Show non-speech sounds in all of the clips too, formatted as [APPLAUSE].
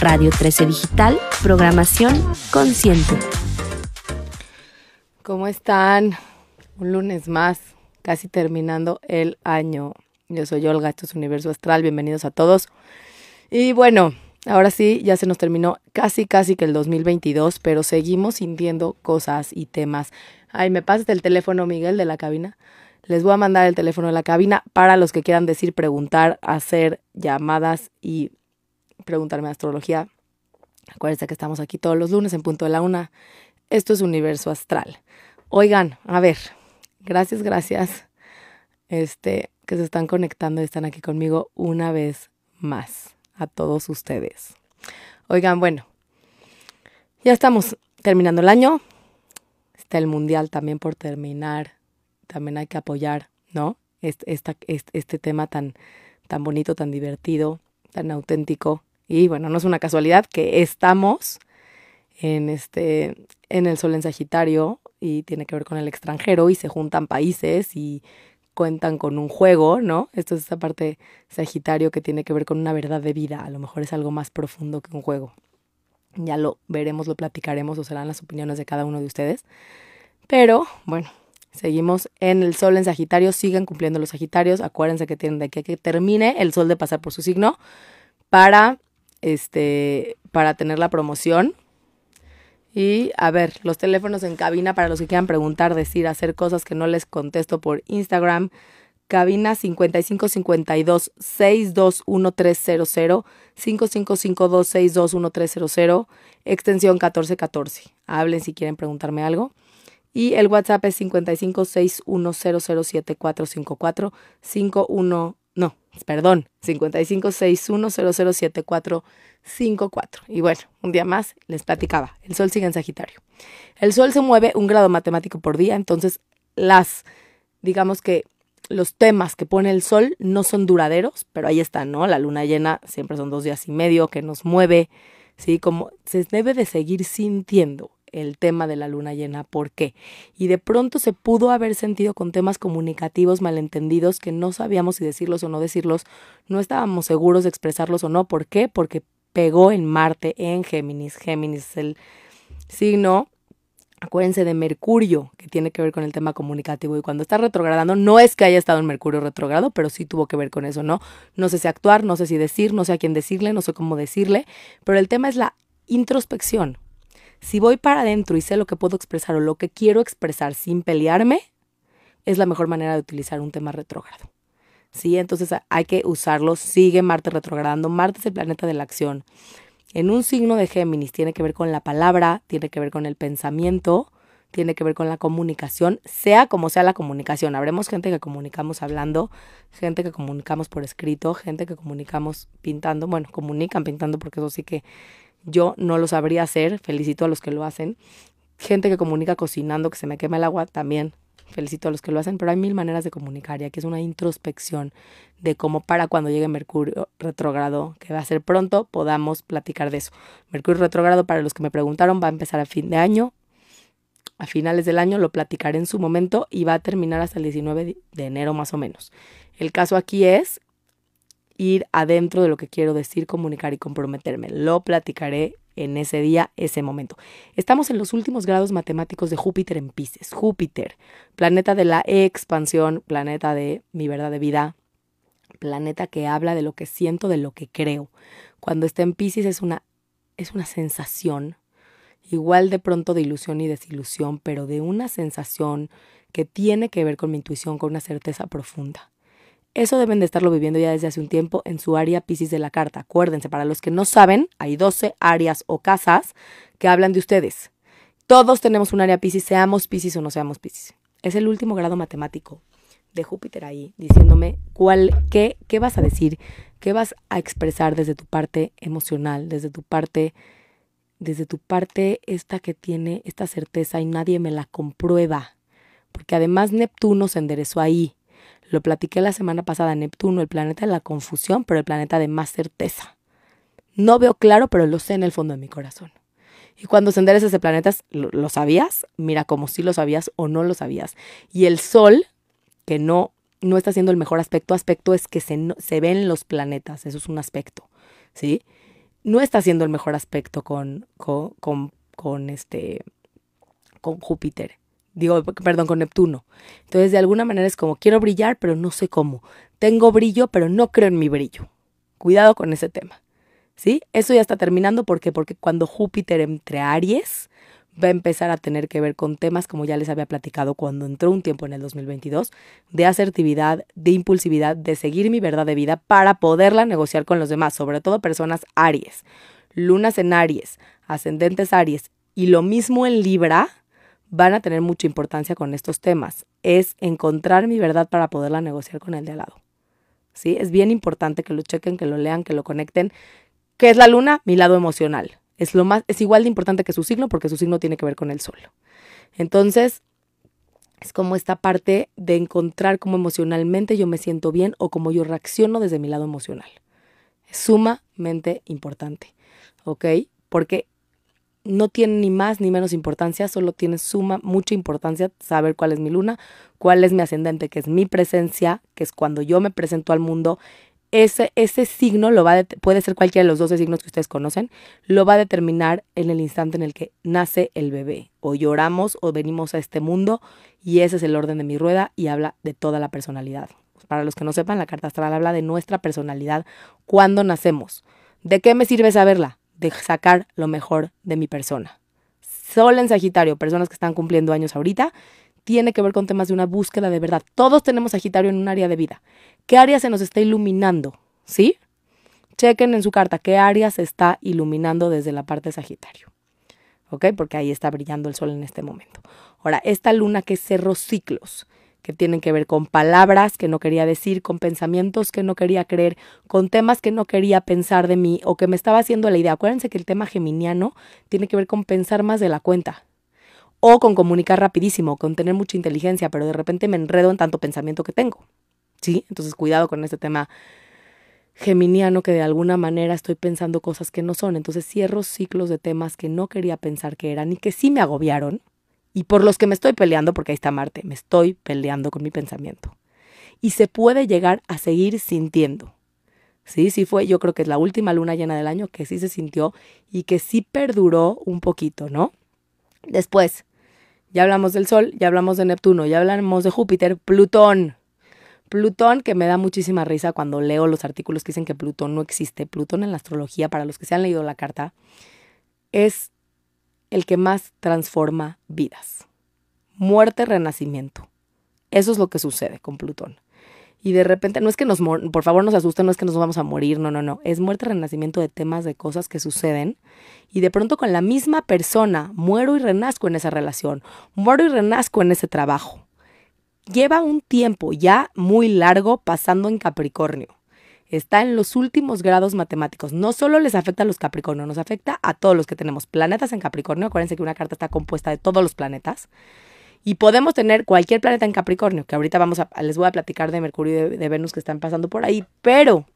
Radio 13 Digital, programación consciente. ¿Cómo están? Un lunes más, casi terminando el año. Yo soy Olga, esto es Universo Astral, bienvenidos a todos. Y bueno, ahora sí, ya se nos terminó casi, casi que el 2022, pero seguimos sintiendo cosas y temas. Ay, ¿me pasas el teléfono, Miguel, de la cabina? Les voy a mandar el teléfono de la cabina para los que quieran decir, preguntar, hacer llamadas y preguntarme astrología. Acuérdense que estamos aquí todos los lunes en punto de la una. Esto es Universo Astral. Oigan, a ver, gracias, gracias. Este, que se están conectando y están aquí conmigo una vez más. A todos ustedes. Oigan, bueno, ya estamos terminando el año. Está el mundial también por terminar. También hay que apoyar, ¿no? Este, este, este tema tan, tan bonito, tan divertido, tan auténtico y bueno, no es una casualidad que estamos en este en el sol en Sagitario y tiene que ver con el extranjero y se juntan países y cuentan con un juego, ¿no? Esto es esa parte Sagitario que tiene que ver con una verdad de vida, a lo mejor es algo más profundo que un juego. Ya lo veremos, lo platicaremos o serán las opiniones de cada uno de ustedes. Pero bueno, seguimos en el sol en Sagitario, sigan cumpliendo los Sagitarios, acuérdense que tienen de aquí a que termine el sol de pasar por su signo para este, para tener la promoción. Y a ver, los teléfonos en cabina para los que quieran preguntar, decir, hacer cosas que no les contesto por Instagram. Cabina 5552 621300 5552 621300 extensión 1414. Hablen si quieren preguntarme algo. Y el WhatsApp es 5561007454 51 no, perdón, 5561007454. Y bueno, un día más les platicaba, el Sol sigue en Sagitario. El Sol se mueve un grado matemático por día, entonces las, digamos que los temas que pone el Sol no son duraderos, pero ahí están, ¿no? La luna llena siempre son dos días y medio que nos mueve, ¿sí? Como se debe de seguir sintiendo el tema de la luna llena. ¿Por qué? Y de pronto se pudo haber sentido con temas comunicativos malentendidos que no sabíamos si decirlos o no decirlos, no estábamos seguros de expresarlos o no. ¿Por qué? Porque pegó en Marte, en Géminis. Géminis es el signo acuérdense de Mercurio, que tiene que ver con el tema comunicativo. Y cuando está retrogradando, no es que haya estado en Mercurio retrogrado, pero sí tuvo que ver con eso, ¿no? No sé si actuar, no sé si decir, no sé a quién decirle, no sé cómo decirle, pero el tema es la introspección. Si voy para adentro y sé lo que puedo expresar o lo que quiero expresar sin pelearme, es la mejor manera de utilizar un tema retrógrado. ¿Sí? Entonces hay que usarlo. Sigue Marte retrogradando. Marte es el planeta de la acción. En un signo de Géminis tiene que ver con la palabra, tiene que ver con el pensamiento, tiene que ver con la comunicación, sea como sea la comunicación. Habremos gente que comunicamos hablando, gente que comunicamos por escrito, gente que comunicamos pintando. Bueno, comunican pintando porque eso sí que yo no lo sabría hacer, felicito a los que lo hacen. Gente que comunica cocinando, que se me quema el agua, también felicito a los que lo hacen, pero hay mil maneras de comunicar y aquí es una introspección de cómo para cuando llegue Mercurio retrógrado, que va a ser pronto, podamos platicar de eso. Mercurio retrógrado, para los que me preguntaron, va a empezar a fin de año, a finales del año, lo platicaré en su momento y va a terminar hasta el 19 de enero más o menos. El caso aquí es ir adentro de lo que quiero decir, comunicar y comprometerme. Lo platicaré en ese día, ese momento. Estamos en los últimos grados matemáticos de Júpiter en Pisces. Júpiter, planeta de la expansión, planeta de mi verdad de vida, planeta que habla de lo que siento, de lo que creo. Cuando está en Pisces es una, es una sensación, igual de pronto de ilusión y desilusión, pero de una sensación que tiene que ver con mi intuición, con una certeza profunda. Eso deben de estarlo viviendo ya desde hace un tiempo en su área Pisces de la carta. Acuérdense, para los que no saben, hay 12 áreas o casas que hablan de ustedes. Todos tenemos un área Pisces, seamos Pisces o no seamos Pisces. Es el último grado matemático de Júpiter ahí, diciéndome cuál, qué, qué vas a decir, qué vas a expresar desde tu parte emocional, desde tu parte, desde tu parte esta que tiene esta certeza y nadie me la comprueba. Porque además Neptuno se enderezó ahí lo platiqué la semana pasada, Neptuno, el planeta de la confusión, pero el planeta de más certeza. No veo claro, pero lo sé en el fondo de mi corazón. Y cuando se endereza ese planeta, ¿lo, sabías? Mira, como si lo sabías o no lo sabías. Y el Sol, que no, no está haciendo el mejor aspecto, aspecto es que se, se ven los planetas, eso es un aspecto, ¿sí? no está haciendo el mejor aspecto con, con, con, este, con Júpiter. Digo, perdón, con Neptuno. Entonces, de alguna manera es como, quiero brillar, pero no sé cómo. Tengo brillo, pero no creo en mi brillo. Cuidado con ese tema. ¿Sí? Eso ya está terminando porque porque cuando Júpiter entre Aries va a empezar a tener que ver con temas como ya les había platicado cuando entró un tiempo en el 2022 de asertividad, de impulsividad, de seguir mi verdad de vida para poderla negociar con los demás, sobre todo personas Aries, lunas en Aries, ascendentes Aries y lo mismo en Libra van a tener mucha importancia con estos temas. Es encontrar mi verdad para poderla negociar con el de al lado. ¿Sí? Es bien importante que lo chequen, que lo lean, que lo conecten. ¿Qué es la luna? Mi lado emocional. Es, lo más, es igual de importante que su signo porque su signo tiene que ver con el sol. Entonces, es como esta parte de encontrar cómo emocionalmente yo me siento bien o cómo yo reacciono desde mi lado emocional. Es sumamente importante, ¿ok? Porque no tiene ni más ni menos importancia, solo tiene suma, mucha importancia saber cuál es mi luna, cuál es mi ascendente, que es mi presencia, que es cuando yo me presento al mundo. Ese, ese signo lo va puede ser cualquiera de los 12 signos que ustedes conocen, lo va a determinar en el instante en el que nace el bebé. O lloramos o venimos a este mundo y ese es el orden de mi rueda y habla de toda la personalidad. Para los que no sepan, la carta astral habla de nuestra personalidad cuando nacemos. ¿De qué me sirve saberla? De sacar lo mejor de mi persona. Sol en Sagitario, personas que están cumpliendo años ahorita, tiene que ver con temas de una búsqueda de verdad. Todos tenemos Sagitario en un área de vida. ¿Qué área se nos está iluminando? ¿Sí? Chequen en su carta qué área se está iluminando desde la parte de Sagitario. ¿Ok? Porque ahí está brillando el sol en este momento. Ahora, esta luna que cerró ciclos, que tienen que ver con palabras que no quería decir, con pensamientos que no quería creer, con temas que no quería pensar de mí o que me estaba haciendo la idea. Acuérdense que el tema geminiano tiene que ver con pensar más de la cuenta o con comunicar rapidísimo, con tener mucha inteligencia, pero de repente me enredo en tanto pensamiento que tengo. ¿Sí? Entonces cuidado con este tema geminiano que de alguna manera estoy pensando cosas que no son. Entonces cierro ciclos de temas que no quería pensar que eran y que sí me agobiaron y por los que me estoy peleando, porque ahí está Marte, me estoy peleando con mi pensamiento. Y se puede llegar a seguir sintiendo. Sí, sí fue, yo creo que es la última luna llena del año que sí se sintió y que sí perduró un poquito, ¿no? Después, ya hablamos del Sol, ya hablamos de Neptuno, ya hablamos de Júpiter, Plutón. Plutón, que me da muchísima risa cuando leo los artículos que dicen que Plutón no existe. Plutón en la astrología, para los que se han leído la carta, es el que más transforma vidas. Muerte, renacimiento. Eso es lo que sucede con Plutón. Y de repente, no es que nos, por favor nos asusten, no es que nos vamos a morir, no, no, no. Es muerte, renacimiento de temas, de cosas que suceden. Y de pronto con la misma persona muero y renazco en esa relación, muero y renazco en ese trabajo. Lleva un tiempo ya muy largo pasando en Capricornio está en los últimos grados matemáticos. No solo les afecta a los Capricornio, nos afecta a todos los que tenemos planetas en Capricornio. Acuérdense que una carta está compuesta de todos los planetas. Y podemos tener cualquier planeta en Capricornio, que ahorita vamos a, les voy a platicar de Mercurio y de, de Venus que están pasando por ahí, pero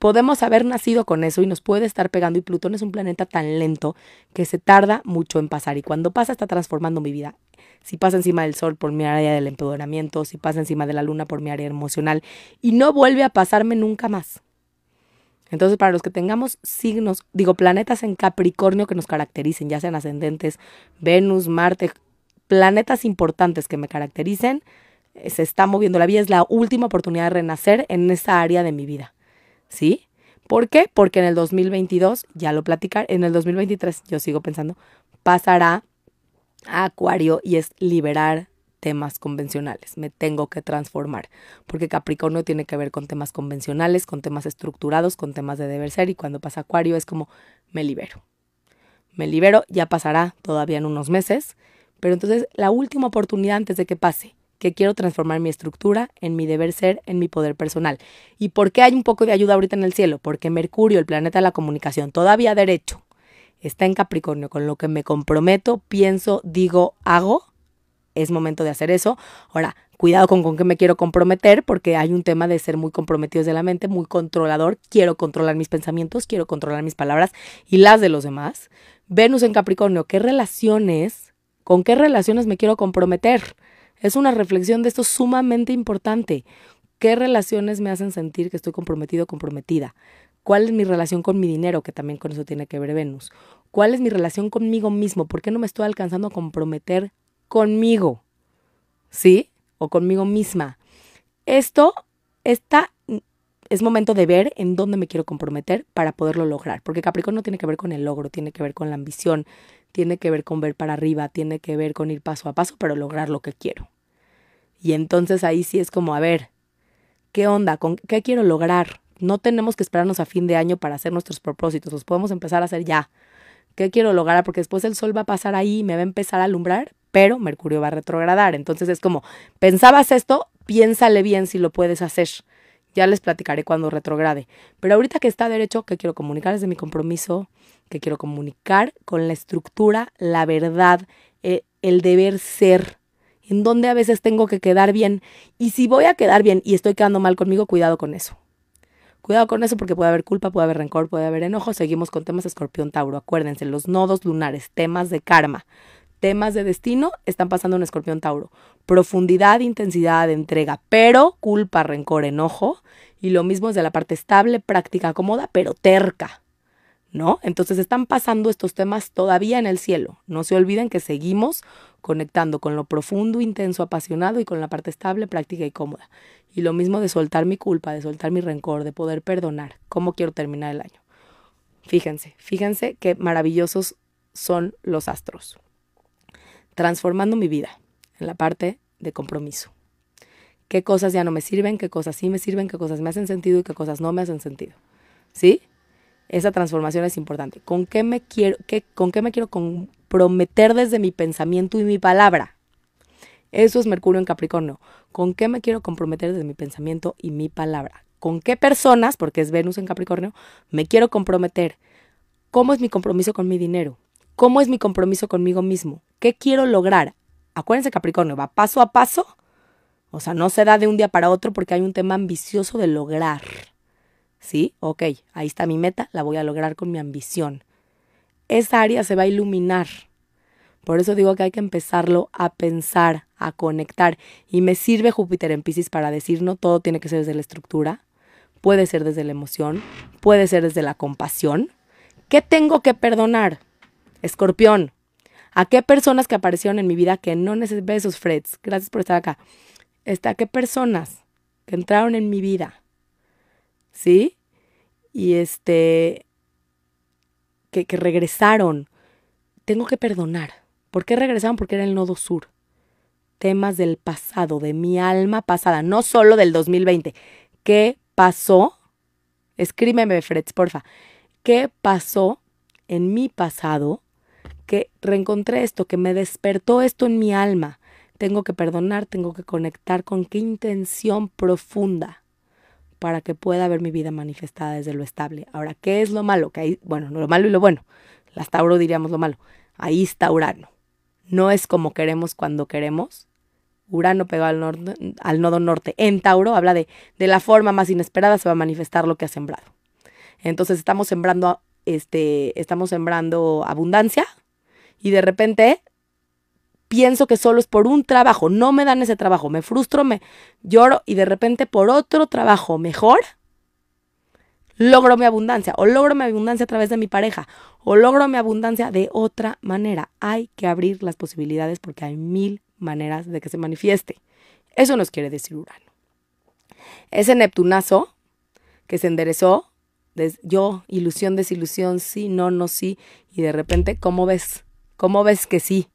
podemos haber nacido con eso y nos puede estar pegando y Plutón es un planeta tan lento que se tarda mucho en pasar y cuando pasa está transformando mi vida si pasa encima del sol por mi área del empoderamiento, si pasa encima de la luna por mi área emocional y no vuelve a pasarme nunca más. Entonces, para los que tengamos signos, digo, planetas en Capricornio que nos caractericen, ya sean ascendentes, Venus, Marte, planetas importantes que me caractericen, eh, se está moviendo la vida, es la última oportunidad de renacer en esa área de mi vida. ¿Sí? ¿Por qué? Porque en el 2022, ya lo platicar, en el 2023, yo sigo pensando, pasará Acuario y es liberar temas convencionales, me tengo que transformar, porque Capricornio tiene que ver con temas convencionales, con temas estructurados, con temas de deber ser y cuando pasa Acuario es como me libero. Me libero, ya pasará todavía en unos meses, pero entonces la última oportunidad antes de que pase, que quiero transformar mi estructura en mi deber ser, en mi poder personal. ¿Y por qué hay un poco de ayuda ahorita en el cielo? Porque Mercurio, el planeta de la comunicación, todavía derecho, está en Capricornio, con lo que me comprometo, pienso, digo, hago, es momento de hacer eso. Ahora, cuidado con con qué me quiero comprometer, porque hay un tema de ser muy comprometidos de la mente, muy controlador. Quiero controlar mis pensamientos, quiero controlar mis palabras y las de los demás. Venus en Capricornio, ¿qué relaciones, con qué relaciones me quiero comprometer? Es una reflexión de esto sumamente importante. ¿Qué relaciones me hacen sentir que estoy comprometido o comprometida? ¿Cuál es mi relación con mi dinero? Que también con eso tiene que ver Venus. ¿Cuál es mi relación conmigo mismo? ¿Por qué no me estoy alcanzando a comprometer conmigo? ¿Sí? O conmigo misma. Esto está es momento de ver en dónde me quiero comprometer para poderlo lograr. Porque Capricornio tiene que ver con el logro, tiene que ver con la ambición, tiene que ver con ver para arriba, tiene que ver con ir paso a paso, pero lograr lo que quiero. Y entonces ahí sí es como, a ver, ¿qué onda? ¿Con qué quiero lograr? No tenemos que esperarnos a fin de año para hacer nuestros propósitos, los podemos empezar a hacer ya. ¿Qué quiero lograr? Porque después el sol va a pasar ahí, me va a empezar a alumbrar, pero Mercurio va a retrogradar. Entonces es como, pensabas esto, piénsale bien si lo puedes hacer. Ya les platicaré cuando retrograde. Pero ahorita que está derecho, que quiero comunicar desde mi compromiso, que quiero comunicar con la estructura, la verdad, eh, el deber ser, en donde a veces tengo que quedar bien. Y si voy a quedar bien y estoy quedando mal conmigo, cuidado con eso. Cuidado con eso porque puede haber culpa, puede haber rencor, puede haber enojo. Seguimos con temas escorpión Tauro. Acuérdense, los nodos lunares, temas de karma temas de destino están pasando en Escorpión Tauro. Profundidad, intensidad, entrega, pero culpa, rencor, enojo. Y lo mismo es de la parte estable, práctica, cómoda, pero terca. ¿No? Entonces están pasando estos temas todavía en el cielo. No se olviden que seguimos conectando con lo profundo, intenso, apasionado y con la parte estable, práctica y cómoda. Y lo mismo de soltar mi culpa, de soltar mi rencor, de poder perdonar. ¿Cómo quiero terminar el año? Fíjense, fíjense qué maravillosos son los astros transformando mi vida en la parte de compromiso. ¿Qué cosas ya no me sirven? ¿Qué cosas sí me sirven? ¿Qué cosas me hacen sentido y qué cosas no me hacen sentido? ¿Sí? Esa transformación es importante. ¿Con qué me quiero, qué, con qué me quiero comprometer desde mi pensamiento y mi palabra? Eso es Mercurio en Capricornio. ¿Con qué me quiero comprometer desde mi pensamiento y mi palabra? ¿Con qué personas, porque es Venus en Capricornio, me quiero comprometer? ¿Cómo es mi compromiso con mi dinero? ¿Cómo es mi compromiso conmigo mismo? ¿Qué quiero lograr? Acuérdense, Capricornio, va paso a paso. O sea, no se da de un día para otro porque hay un tema ambicioso de lograr. ¿Sí? Ok, ahí está mi meta, la voy a lograr con mi ambición. Esa área se va a iluminar. Por eso digo que hay que empezarlo a pensar, a conectar. Y me sirve Júpiter en Pisces para decir, no todo tiene que ser desde la estructura, puede ser desde la emoción, puede ser desde la compasión. ¿Qué tengo que perdonar? Escorpión, ¿a qué personas que aparecieron en mi vida que no necesitan besos, Freds? Gracias por estar acá. Este, ¿A qué personas que entraron en mi vida? ¿Sí? Y este, que, que regresaron. Tengo que perdonar. ¿Por qué regresaron? Porque era el nodo sur. Temas del pasado, de mi alma pasada, no solo del 2020. ¿Qué pasó? Escríbeme, Freds, porfa. ¿Qué pasó en mi pasado que reencontré esto, que me despertó esto en mi alma. Tengo que perdonar, tengo que conectar con qué intención profunda para que pueda ver mi vida manifestada desde lo estable. Ahora, ¿qué es lo malo? Que ahí, bueno, lo malo y lo bueno. Las Tauro diríamos lo malo. Ahí está Urano. No es como queremos cuando queremos. Urano pegó al, norte, al nodo norte. En Tauro habla de, de la forma más inesperada se va a manifestar lo que ha sembrado. Entonces estamos sembrando, este, estamos sembrando abundancia, y de repente pienso que solo es por un trabajo, no me dan ese trabajo, me frustro, me lloro y de repente por otro trabajo mejor logro mi abundancia o logro mi abundancia a través de mi pareja o logro mi abundancia de otra manera. Hay que abrir las posibilidades porque hay mil maneras de que se manifieste. Eso nos quiere decir Urano. Ese Neptunazo que se enderezó, yo, ilusión, desilusión, sí, no, no, sí, y de repente, ¿cómo ves? ¿Cómo ves que sí?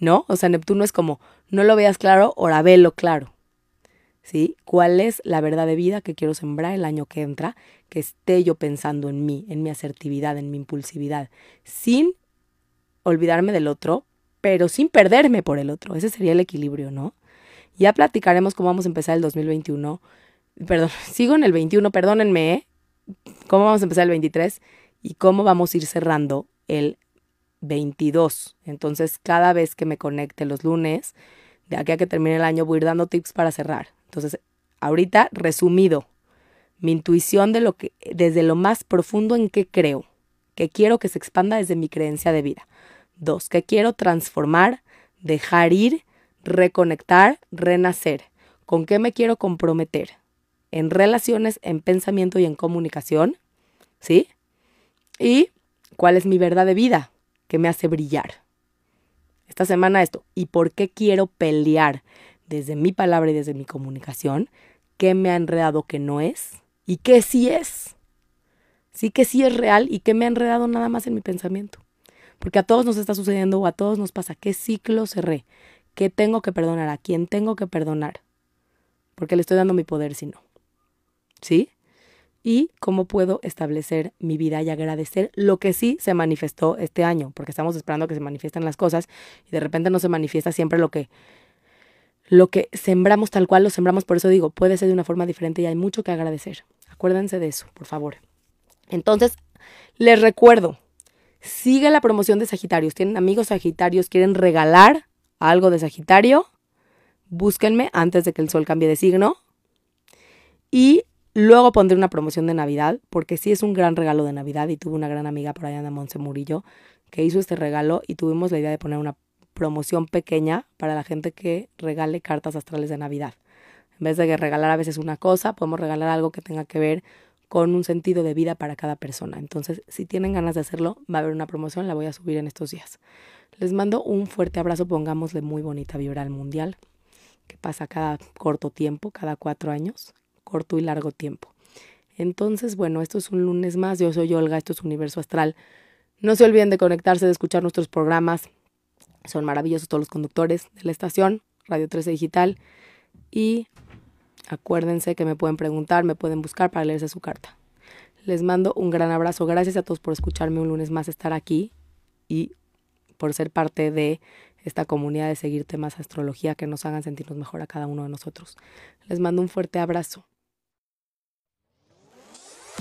¿No? O sea, Neptuno es como, no lo veas claro, ahora velo claro. ¿Sí? ¿Cuál es la verdad de vida que quiero sembrar el año que entra? Que esté yo pensando en mí, en mi asertividad, en mi impulsividad, sin olvidarme del otro, pero sin perderme por el otro. Ese sería el equilibrio, ¿no? Ya platicaremos cómo vamos a empezar el 2021. Perdón, [LAUGHS] sigo en el 21, perdónenme, ¿eh? Cómo vamos a empezar el 23 y cómo vamos a ir cerrando el 22. Entonces, cada vez que me conecte los lunes, de aquí a que termine el año, voy a ir dando tips para cerrar. Entonces, ahorita, resumido, mi intuición de lo que, desde lo más profundo en qué creo, que quiero que se expanda desde mi creencia de vida. Dos, que quiero transformar, dejar ir, reconectar, renacer. ¿Con qué me quiero comprometer? En relaciones, en pensamiento y en comunicación. ¿Sí? Y cuál es mi verdad de vida que me hace brillar. Esta semana esto. ¿Y por qué quiero pelear desde mi palabra y desde mi comunicación? ¿Qué me ha enredado que no es? ¿Y qué sí es? Sí que sí es real y qué me ha enredado nada más en mi pensamiento. Porque a todos nos está sucediendo o a todos nos pasa. ¿Qué ciclo cerré? ¿Qué tengo que perdonar? ¿A quién tengo que perdonar? Porque le estoy dando mi poder si no. ¿Sí? Y cómo puedo establecer mi vida y agradecer lo que sí se manifestó este año, porque estamos esperando que se manifiesten las cosas y de repente no se manifiesta siempre lo que lo que sembramos tal cual lo sembramos, por eso digo, puede ser de una forma diferente y hay mucho que agradecer. Acuérdense de eso, por favor. Entonces, les recuerdo, sigue la promoción de Sagitarios. Tienen amigos Sagitarios, quieren regalar algo de Sagitario, búsquenme antes de que el sol cambie de signo. Y Luego pondré una promoción de Navidad, porque sí es un gran regalo de Navidad y tuve una gran amiga por allá de Monse Murillo que hizo este regalo y tuvimos la idea de poner una promoción pequeña para la gente que regale cartas astrales de Navidad. En vez de regalar a veces una cosa, podemos regalar algo que tenga que ver con un sentido de vida para cada persona. Entonces, si tienen ganas de hacerlo, va a haber una promoción, la voy a subir en estos días. Les mando un fuerte abrazo, pongámosle muy bonita vibra al mundial, que pasa cada corto tiempo, cada cuatro años corto y largo tiempo. Entonces, bueno, esto es un lunes más. Yo soy Olga, esto es Universo Astral. No se olviden de conectarse, de escuchar nuestros programas. Son maravillosos todos los conductores de la estación, Radio 13 Digital. Y acuérdense que me pueden preguntar, me pueden buscar para leerse su carta. Les mando un gran abrazo. Gracias a todos por escucharme un lunes más, estar aquí y por ser parte de esta comunidad de seguir temas astrología que nos hagan sentirnos mejor a cada uno de nosotros. Les mando un fuerte abrazo.